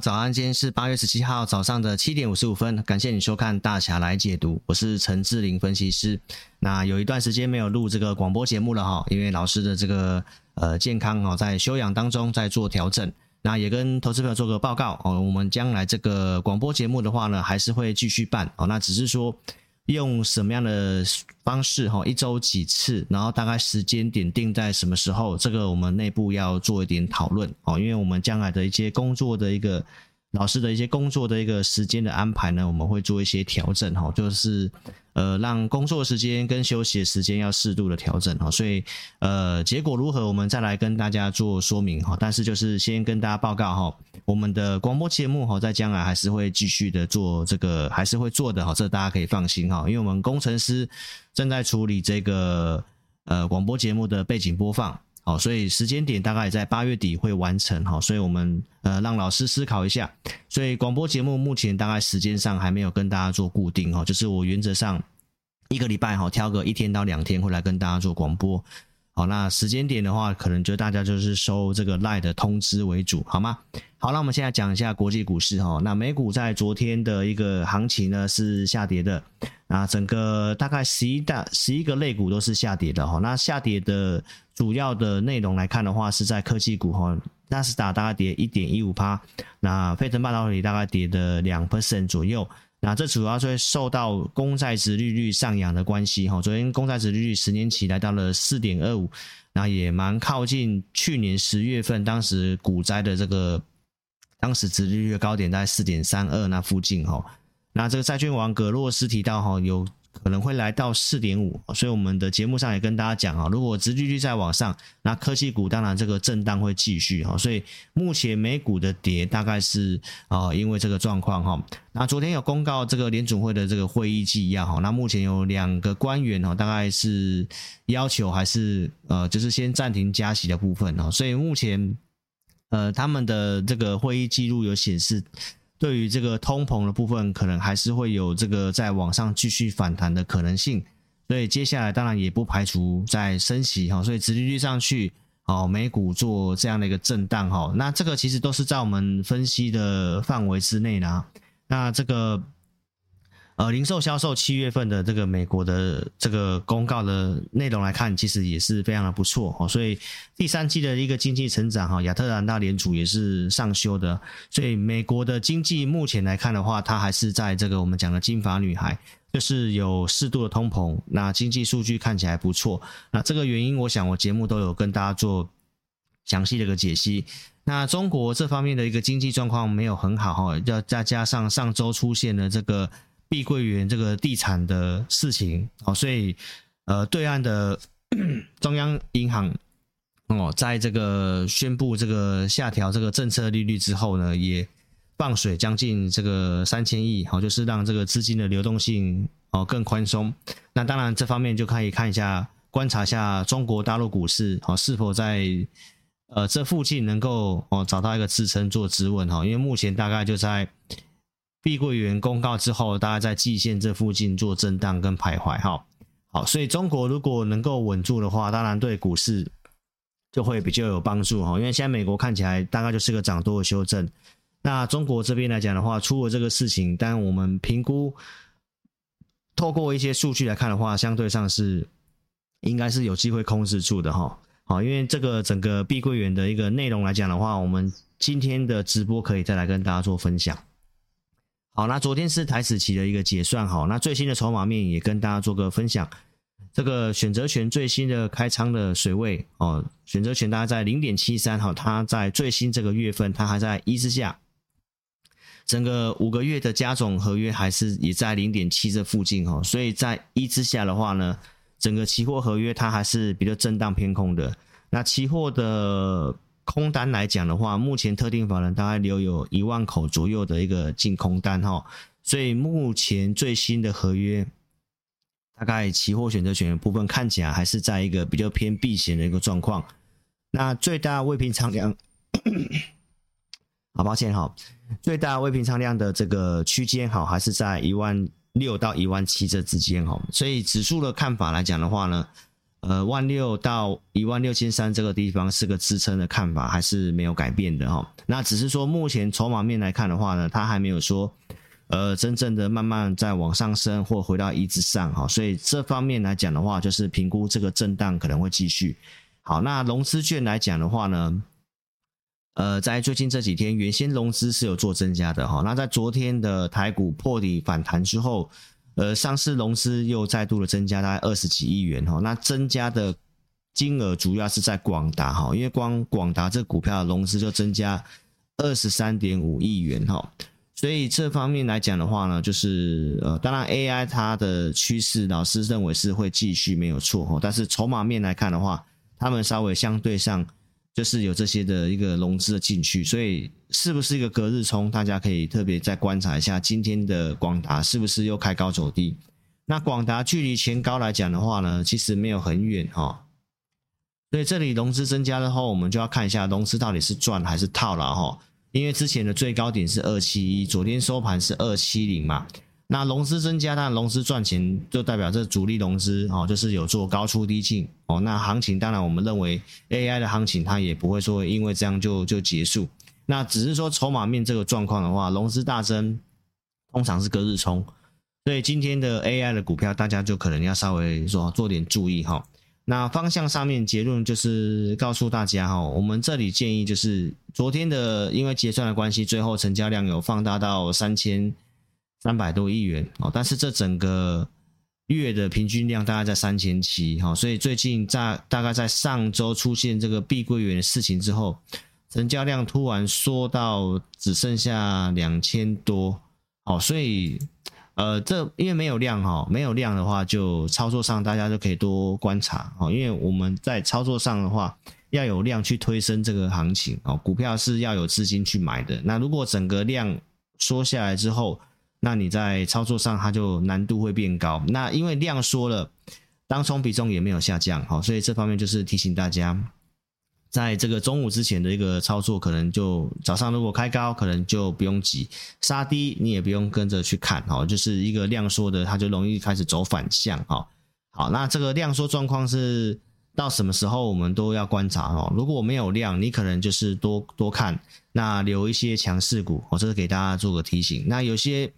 早安，今天是八月十七号早上的七点五十五分，感谢你收看大侠来解读，我是陈志玲分析师。那有一段时间没有录这个广播节目了哈，因为老师的这个呃健康哈在休养当中在做调整，那也跟投资朋友做个报告哦，我们将来这个广播节目的话呢，还是会继续办哦，那只是说。用什么样的方式哈？一周几次？然后大概时间点定在什么时候？这个我们内部要做一点讨论哦，因为我们将来的一些工作的一个老师的一些工作的一个时间的安排呢，我们会做一些调整哈，就是。呃，让工作时间跟休息的时间要适度的调整哈，所以呃，结果如何，我们再来跟大家做说明哈。但是就是先跟大家报告哈，我们的广播节目哈，在将来还是会继续的做这个，还是会做的哈，这大家可以放心哈，因为我们工程师正在处理这个呃广播节目的背景播放。好，所以时间点大概也在八月底会完成哈，所以我们呃让老师思考一下，所以广播节目目前大概时间上还没有跟大家做固定哈，就是我原则上一个礼拜哈挑个一天到两天会来跟大家做广播，好，那时间点的话，可能就大家就是收这个 LINE 的通知为主，好吗？好，那我们现在讲一下国际股市哈，那美股在昨天的一个行情呢是下跌的，那整个大概十一大十一个类股都是下跌的哈，那下跌的。主要的内容来看的话，是在科技股哈，纳斯达大概跌一点一五趴，那费城半导体大概跌的两 percent 左右，那这主要是会受到公债值利率上扬的关系哈。昨天公债值利率十年期来到了四点二五，那也蛮靠近去年十月份当时股灾的这个当时值利率高点在四点三二那附近哈。那这个债券王格洛斯提到哈有。可能会来到四点五，所以我们的节目上也跟大家讲啊，如果殖利率再往上，那科技股当然这个震荡会继续哈，所以目前美股的跌大概是啊，因为这个状况哈。那昨天有公告这个联准会的这个会议纪要哈，那目前有两个官员哈，大概是要求还是呃，就是先暂停加息的部分哈，所以目前呃他们的这个会议记录有显示。对于这个通膨的部分，可能还是会有这个在往上继续反弹的可能性，所以接下来当然也不排除在升息哈，所以殖利率上去，哦，美股做这样的一个震荡哈，那这个其实都是在我们分析的范围之内呢，那这个。呃，零售销售七月份的这个美国的这个公告的内容来看，其实也是非常的不错哦。所以第三季的一个经济成长哈，亚特兰大联储也是上修的。所以美国的经济目前来看的话，它还是在这个我们讲的金发女孩，就是有适度的通膨。那经济数据看起来不错。那这个原因，我想我节目都有跟大家做详细的一个解析。那中国这方面的一个经济状况没有很好哈，要再加上上周出现了这个。碧桂园这个地产的事情，哦，所以呃，对岸的 中央银行哦，在这个宣布这个下调这个政策利率之后呢，也放水将近这个三千亿，好，就是让这个资金的流动性哦更宽松。那当然，这方面就可以看一下，观察一下中国大陆股市哦是否在呃这附近能够哦找到一个支撑做止稳哈，因为目前大概就在。碧桂园公告之后，大家在季线这附近做震荡跟徘徊，哈，好，所以中国如果能够稳住的话，当然对股市就会比较有帮助，哈，因为现在美国看起来大概就是个涨多的修正，那中国这边来讲的话，出了这个事情，但我们评估透过一些数据来看的话，相对上是应该是有机会控制住的，哈，好，因为这个整个碧桂园的一个内容来讲的话，我们今天的直播可以再来跟大家做分享。好，那昨天是台指期的一个结算，好，那最新的筹码面也跟大家做个分享。这个选择权最新的开仓的水位哦，选择权大概在零点七三，哈，它在最新这个月份它还在一之下，整个五个月的加总合约还是也在零点七这附近，哈，所以在一之下的话呢，整个期货合约它还是比较震荡偏空的。那期货的。空单来讲的话，目前特定法人大概留有一万口左右的一个净空单哈，所以目前最新的合约，大概期货选择权部分看起来还是在一个比较偏避险的一个状况。那最大未平仓量，好抱歉哈，最大未平仓量的这个区间哈，还是在一万六到一万七这之间哈，所以指数的看法来讲的话呢。呃万六到一万六千三这个地方是个支撑的看法，还是没有改变的哈。那只是说目前筹码面来看的话呢，它还没有说呃真正的慢慢再往上升或回到一之上哈。所以这方面来讲的话，就是评估这个震荡可能会继续。好，那融资券来讲的话呢，呃，在最近这几天，原先融资是有做增加的哈。那在昨天的台股破底反弹之后，呃，上市融资又再度的增加，大概二十几亿元哈。那增加的金额主要是在广达哈，因为光广达这股票的融资就增加二十三点五亿元哈。所以这方面来讲的话呢，就是呃，当然 AI 它的趋势，老师认为是会继续没有错哈。但是筹码面来看的话，他们稍微相对上。就是有这些的一个融资的进去，所以是不是一个隔日冲？大家可以特别再观察一下今天的广达是不是又开高走低？那广达距离前高来讲的话呢，其实没有很远哈。所以这里融资增加的话，我们就要看一下融资到底是赚还是套了哈。因为之前的最高点是二七一，昨天收盘是二七零嘛。那融资增加，但融资赚钱就代表这主力融资哦，就是有做高出低进哦。那行情当然我们认为 AI 的行情它也不会说因为这样就就结束。那只是说筹码面这个状况的话，融资大增通常是隔日冲，所以今天的 AI 的股票大家就可能要稍微说做点注意哈。那方向上面结论就是告诉大家哈，我们这里建议就是昨天的因为结算的关系，最后成交量有放大到三千。三百多亿元哦，但是这整个月的平均量大概在三千七哈，所以最近在大概在上周出现这个碧桂园的事情之后，成交量突然缩到只剩下两千多哦，所以呃，这因为没有量哈，没有量的话，就操作上大家就可以多观察哦，因为我们在操作上的话要有量去推升这个行情哦，股票是要有资金去买的，那如果整个量缩下来之后，那你在操作上，它就难度会变高。那因为量缩了，当冲比重也没有下降，好，所以这方面就是提醒大家，在这个中午之前的一个操作，可能就早上如果开高，可能就不用急；杀低你也不用跟着去看，好，就是一个量缩的，它就容易开始走反向，哈，好，那这个量缩状况是。到什么时候我们都要观察哦。如果没有量，你可能就是多多看，那留一些强势股，我这是给大家做个提醒。那有些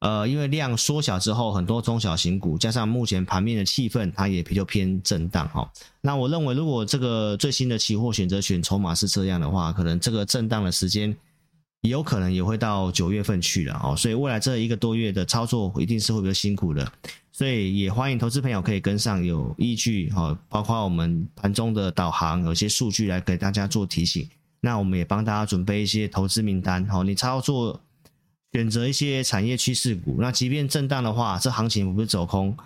呃，因为量缩小之后，很多中小型股加上目前盘面的气氛，它也比较偏震荡哈。那我认为，如果这个最新的期货选择权筹码是这样的话，可能这个震荡的时间有可能也会到九月份去了哦。所以未来这一个多月的操作一定是会比较辛苦的。所以也欢迎投资朋友可以跟上，有依据哈，包括我们盘中的导航，有些数据来给大家做提醒。那我们也帮大家准备一些投资名单，哦，你操作选择一些产业趋势股。那即便震荡的话，这行情不是走空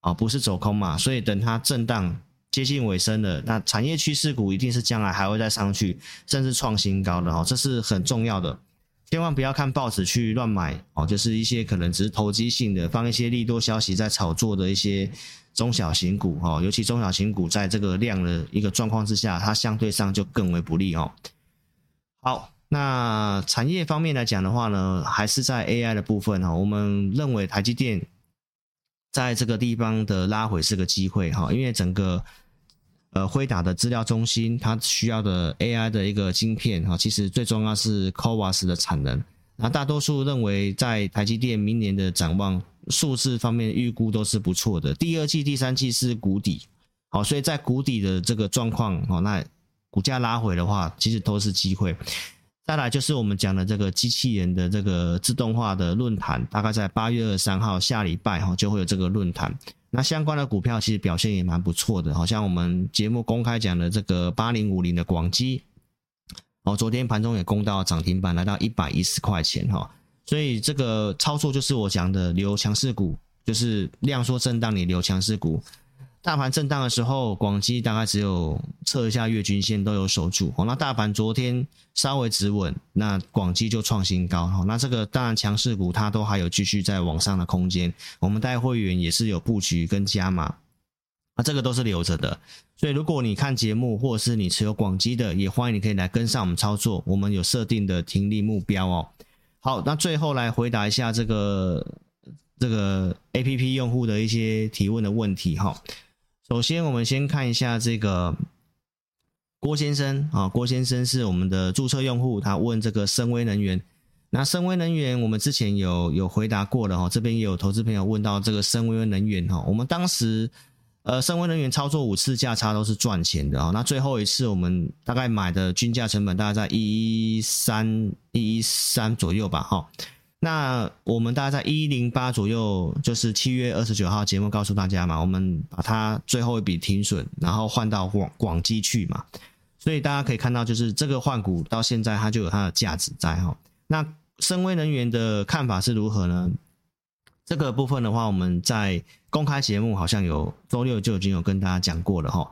啊，不是走空嘛，所以等它震荡接近尾声了，那产业趋势股一定是将来还会再上去，甚至创新高的哈，这是很重要的。千万不要看报纸去乱买哦，就是一些可能只是投机性的，放一些利多消息在炒作的一些中小型股哦，尤其中小型股在这个量的一个状况之下，它相对上就更为不利哦。好，那产业方面来讲的话呢，还是在 AI 的部分哈，我们认为台积电在这个地方的拉回是个机会哈，因为整个。呃，辉达的资料中心，它需要的 AI 的一个晶片哈，其实最重要是 CoWoS 的产能。那大多数认为，在台积电明年的展望数字方面预估都是不错的。第二季、第三季是谷底，好，所以在谷底的这个状况，好，那股价拉回的话，其实都是机会。再来就是我们讲的这个机器人的这个自动化的论坛，大概在八月二十三号下礼拜哈就会有这个论坛。那相关的股票其实表现也蛮不错的，好像我们节目公开讲的这个八零五零的广基，哦，昨天盘中也攻到涨停板，来到一百一十块钱哈，所以这个操作就是我讲的留强势股，就是量缩震荡，你留强势股。大盘震荡的时候，广基大概只有测一下月均线都有守住哦。那大盘昨天稍微止稳，那广基就创新高哈。那这个当然强势股它都还有继续在往上的空间。我们带会员也是有布局跟加码，啊，这个都是留着的。所以如果你看节目或者是你持有广基的，也欢迎你可以来跟上我们操作。我们有设定的停利目标哦。好，那最后来回答一下这个这个 APP 用户的一些提问的问题哈。首先我们先看一下这个郭先生啊，郭先生是我们的注册用户，他问这个森崴能源。那森崴能源，我们之前有有回答过了哈，这边也有投资朋友问到这个森崴能源哈，我们当时呃森崴能源操作五次价差都是赚钱的啊，那最后一次我们大概买的均价成本大概在一一三一一三左右吧哈，那我们大概在一零八左右，就是七月二十九号节目告诉大家嘛，我们把它最后一笔停损，然后换到广广基去嘛，所以大家可以看到，就是这个换股到现在它就有它的价值在哈。那森威能源的看法是如何呢？这个部分的话，我们在公开节目好像有周六就已经有跟大家讲过了哈。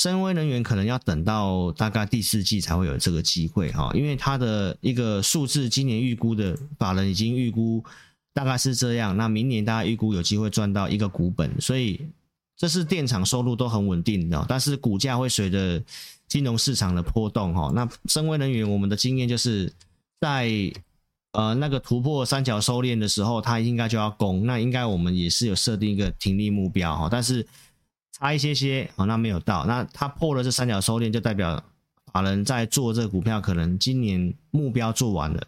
深威能源可能要等到大概第四季才会有这个机会哈，因为它的一个数字今年预估的法人已经预估大概是这样，那明年大家预估有机会赚到一个股本，所以这是电厂收入都很稳定的，但是股价会随着金融市场的波动哈。那深威能源我们的经验就是。在呃那个突破三角收敛的时候，它应该就要攻，那应该我们也是有设定一个停利目标哈，但是差一些些啊，那没有到，那它破了这三角收敛，就代表法人在做这个股票，可能今年目标做完了，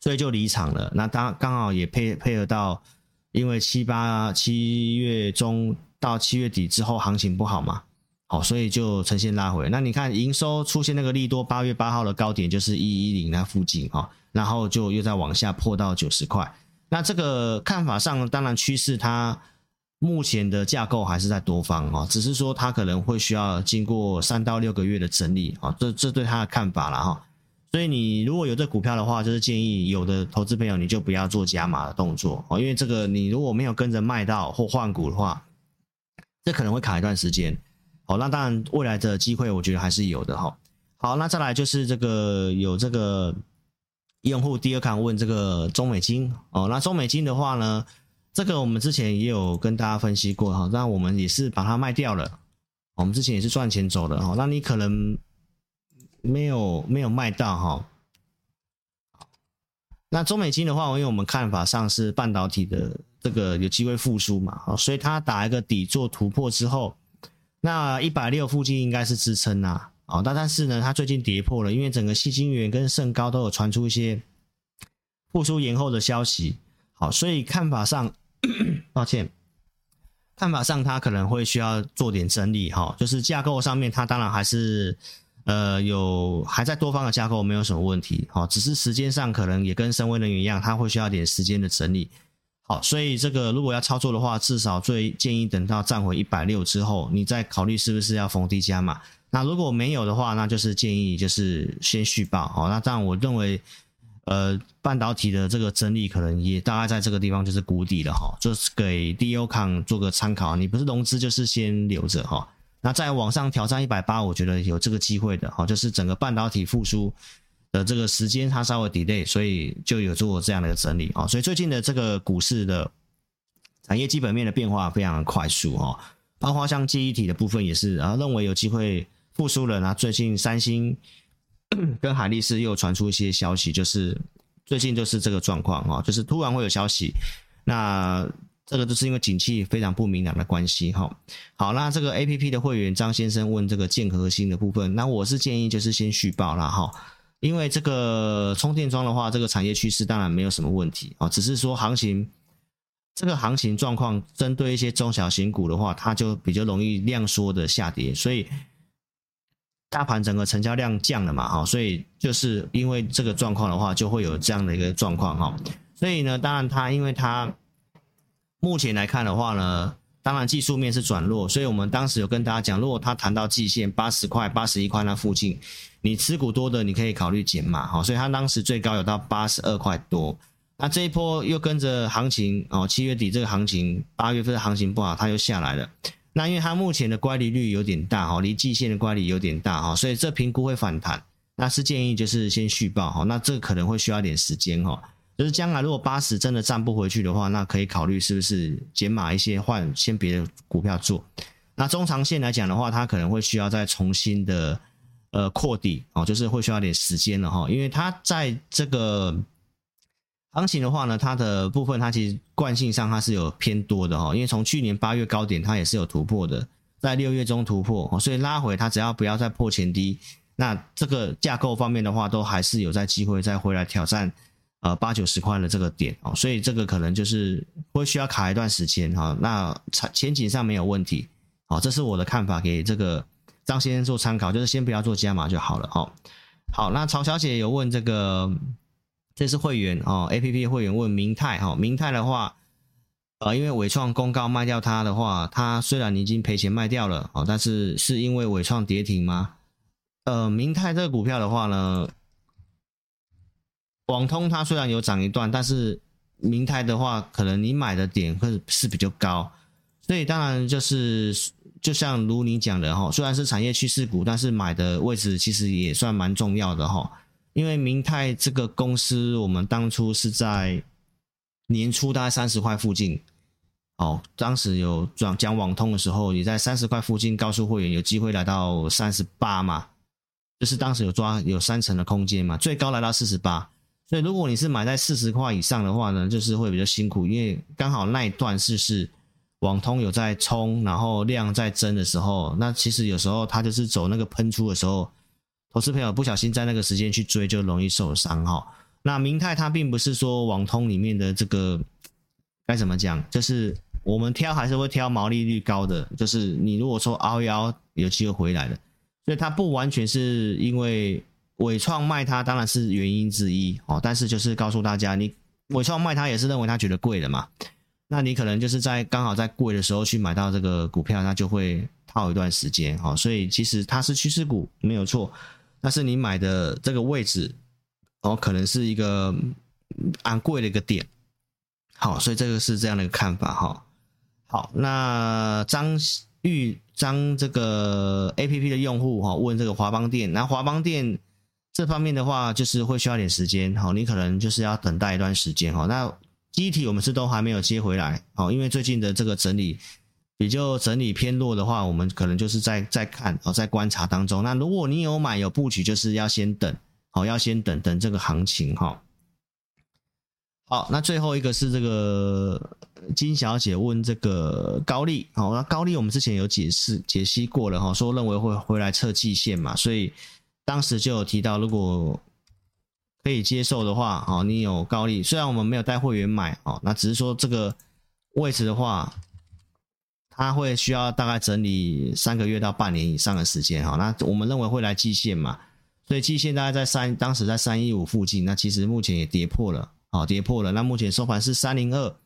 所以就离场了。那当刚好也配配合到，因为七八七月中到七月底之后行情不好嘛。好，所以就呈现拉回。那你看营收出现那个利多，八月八号的高点就是一一零那附近哈，然后就又再往下破到九十块。那这个看法上，当然趋势它目前的架构还是在多方啊，只是说它可能会需要经过三到六个月的整理啊，这这对它的看法了哈。所以你如果有这股票的话，就是建议有的投资朋友你就不要做加码的动作哦，因为这个你如果没有跟着卖到或换股的话，这可能会卡一段时间。好，那当然未来的机会，我觉得还是有的哈。好，那再来就是这个有这个用户第二看问这个中美金哦，那中美金的话呢，这个我们之前也有跟大家分析过哈，那我们也是把它卖掉了，我们之前也是赚钱走的哈，那你可能没有没有卖到哈。那中美金的话，因为我们看法上是半导体的这个有机会复苏嘛，所以它打一个底做突破之后。那一百六附近应该是支撑呐，啊，但但是呢，它最近跌破了，因为整个矽晶圆跟盛高都有传出一些复苏延后的消息，好，所以看法上，抱歉，看法上它可能会需要做点整理，哈，就是架构上面它当然还是呃有还在多方的架构没有什么问题，好，只是时间上可能也跟森崴能源一样，它会需要点时间的整理。好，所以这个如果要操作的话，至少最建议等到站回一百六之后，你再考虑是不是要逢低加码。那如果没有的话，那就是建议就是先续报。好，那这样我认为，呃，半导体的这个整理可能也大概在这个地方就是谷底了哈，就是给 d o c o n 做个参考。你不是融资就是先留着哈。那再往上挑战一百八，我觉得有这个机会的哈，就是整个半导体复苏。的这个时间它稍微 delay，所以就有做这样的一个整理啊。所以最近的这个股市的产业基本面的变化非常的快速哈，包括像记忆体的部分也是啊，认为有机会复苏了。那最近三星跟海力士又传出一些消息，就是最近就是这个状况啊，就是突然会有消息。那这个就是因为景气非常不明朗的关系哈。好，那这个 APP 的会员张先生问这个建和兴的部分，那我是建议就是先续报啦哈。因为这个充电桩的话，这个产业趋势当然没有什么问题啊，只是说行情这个行情状况，针对一些中小型股的话，它就比较容易量缩的下跌，所以大盘整个成交量降了嘛，哈，所以就是因为这个状况的话，就会有这样的一个状况哈，所以呢，当然它因为它目前来看的话呢。当然，技术面是转弱，所以我们当时有跟大家讲，如果它弹到季线八十块、八十一块那附近，你持股多的，你可以考虑减码，哈，所以它当时最高有到八十二块多。那这一波又跟着行情哦，七月底这个行情，八月份的行情不好，它又下来了。那因为它目前的乖离率有点大哈，离季线的乖离有点大哈，所以这评估会反弹。那是建议就是先续报哈，那这可能会需要点时间哈。就是将来如果八十真的站不回去的话，那可以考虑是不是减码一些，换先别的股票做。那中长线来讲的话，它可能会需要再重新的呃扩底哦，就是会需要点时间了哈，因为它在这个行情的话呢，它的部分它其实惯性上它是有偏多的哈，因为从去年八月高点它也是有突破的，在六月中突破，所以拉回它只要不要再破前低，那这个架构方面的话，都还是有在机会再回来挑战呃八九十块的这个点哦，所以这个可能就是会需要卡一段时间哈。那前景上没有问题，好，这是我的看法，给这个张先生做参考，就是先不要做加码就好了哦。好，那曹小姐有问这个，这是会员哦，APP 会员问明泰哈，明泰的话。呃，因为纬创公告卖掉它的话，它虽然已经赔钱卖掉了，哦，但是是因为纬创跌停吗？呃，明泰这个股票的话呢，网通它虽然有涨一段，但是明泰的话，可能你买的点会是比较高，所以当然就是就像如你讲的哈，虽然是产业趋势股，但是买的位置其实也算蛮重要的哈，因为明泰这个公司，我们当初是在年初大概三十块附近。哦，当时有讲讲网通的时候，也在三十块附近，告诉会员有机会来到三十八嘛，就是当时有抓有三层的空间嘛，最高来到四十八。所以如果你是买在四十块以上的话呢，就是会比较辛苦，因为刚好那一段是是网通有在冲，然后量在增的时候，那其实有时候它就是走那个喷出的时候，投资朋友不小心在那个时间去追，就容易受伤哈。那明泰它并不是说网通里面的这个该怎么讲，就是。我们挑还是会挑毛利率高的，就是你如果说凹一凹有机会回来的，所以它不完全是因为纬创卖它当然是原因之一哦，但是就是告诉大家，你纬创卖它也是认为它觉得贵的嘛，那你可能就是在刚好在贵的时候去买到这个股票，它就会套一段时间哦，所以其实它是趋势股没有错，但是你买的这个位置哦，可能是一个昂贵的一个点，好，所以这个是这样的一个看法哈。好，那张玉张这个 A P P 的用户哈，问这个华邦店，那华邦店这方面的话，就是会需要点时间，好，你可能就是要等待一段时间哈。那机体我们是都还没有接回来，好，因为最近的这个整理比较整理偏弱的话，我们可能就是在在看哦，在观察当中。那如果你有买有布局，就是要先等，好，要先等等这个行情哈。好，那最后一个是这个金小姐问这个高利，好，那高利我们之前有解释解析过了哈，说认为会回来测季线嘛，所以当时就有提到，如果可以接受的话，好，你有高利，虽然我们没有带会员买，哦，那只是说这个位置的话，它会需要大概整理三个月到半年以上的时间，哈，那我们认为会来季线嘛，所以季线大概在三，当时在三一五附近，那其实目前也跌破了。好，跌破了。那目前收盘是三零二。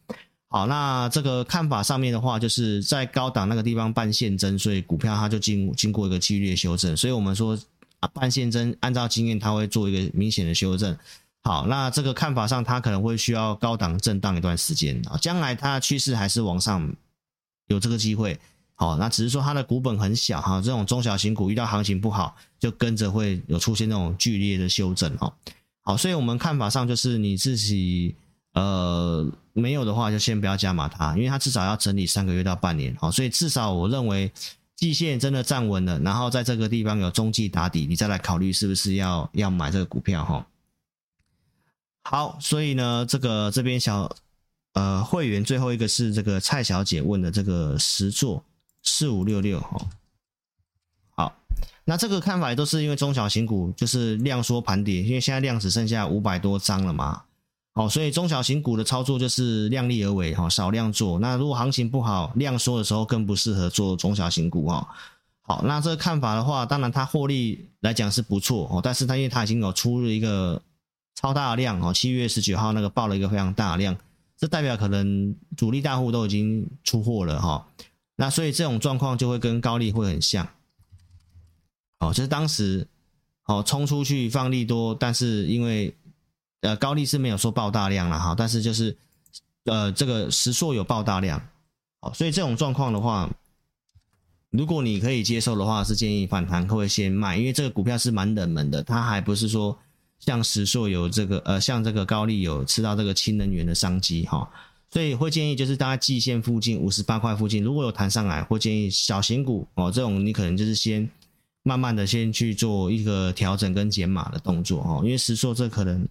好，那这个看法上面的话，就是在高档那个地方半线增，所以股票它就经经过一个剧烈修正。所以我们说啊，半线针按照经验，它会做一个明显的修正。好，那这个看法上，它可能会需要高档震荡一段时间啊。将来它的趋势还是往上，有这个机会。好，那只是说它的股本很小哈，这种中小型股遇到行情不好，就跟着会有出现那种剧烈的修正哦。好，所以我们看法上就是你自己呃没有的话，就先不要加码它，因为它至少要整理三个月到半年。好，所以至少我认为季线真的站稳了，然后在这个地方有中继打底，你再来考虑是不是要要买这个股票哈。好，所以呢，这个这边小呃会员最后一个是这个蔡小姐问的这个十座四五六六哦，好。那这个看法也都是因为中小型股就是量缩盘跌，因为现在量只剩下五百多张了嘛，好，所以中小型股的操作就是量力而为哈，少量做。那如果行情不好，量缩的时候更不适合做中小型股哈。好，那这个看法的话，当然它获利来讲是不错哦，但是它因为它已经有出了一个超大量哦，七月十九号那个报了一个非常大量，这代表可能主力大户都已经出货了哈。那所以这种状况就会跟高利会很像。哦，就是当时，哦，冲出去放利多，但是因为，呃，高利是没有说爆大量了哈，但是就是，呃，这个实硕有爆大量，好，所以这种状况的话，如果你可以接受的话，是建议反弹会先卖，因为这个股票是蛮冷门的，它还不是说像石硕有这个，呃，像这个高利有吃到这个氢能源的商机哈，所以会建议就是大家季线附近五十八块附近，如果有弹上来，会建议小型股哦，这种你可能就是先。慢慢的先去做一个调整跟减码的动作哦，因为实说这可能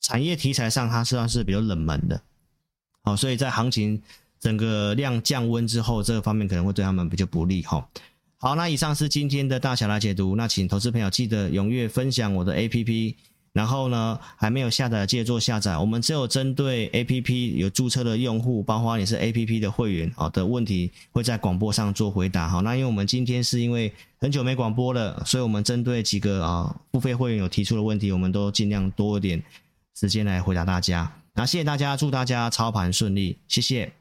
产业题材上它实际上是比较冷门的，好，所以在行情整个量降温之后，这个方面可能会对他们比较不利哈。好，那以上是今天的大小来解读，那请投资朋友记得踊跃分享我的 APP。然后呢，还没有下载的记得做下载。我们只有针对 APP 有注册的用户，包括你是 APP 的会员啊的问题，会在广播上做回答。好，那因为我们今天是因为很久没广播了，所以我们针对几个啊付费会员有提出的问题，我们都尽量多一点时间来回答大家。那谢谢大家，祝大家操盘顺利，谢谢。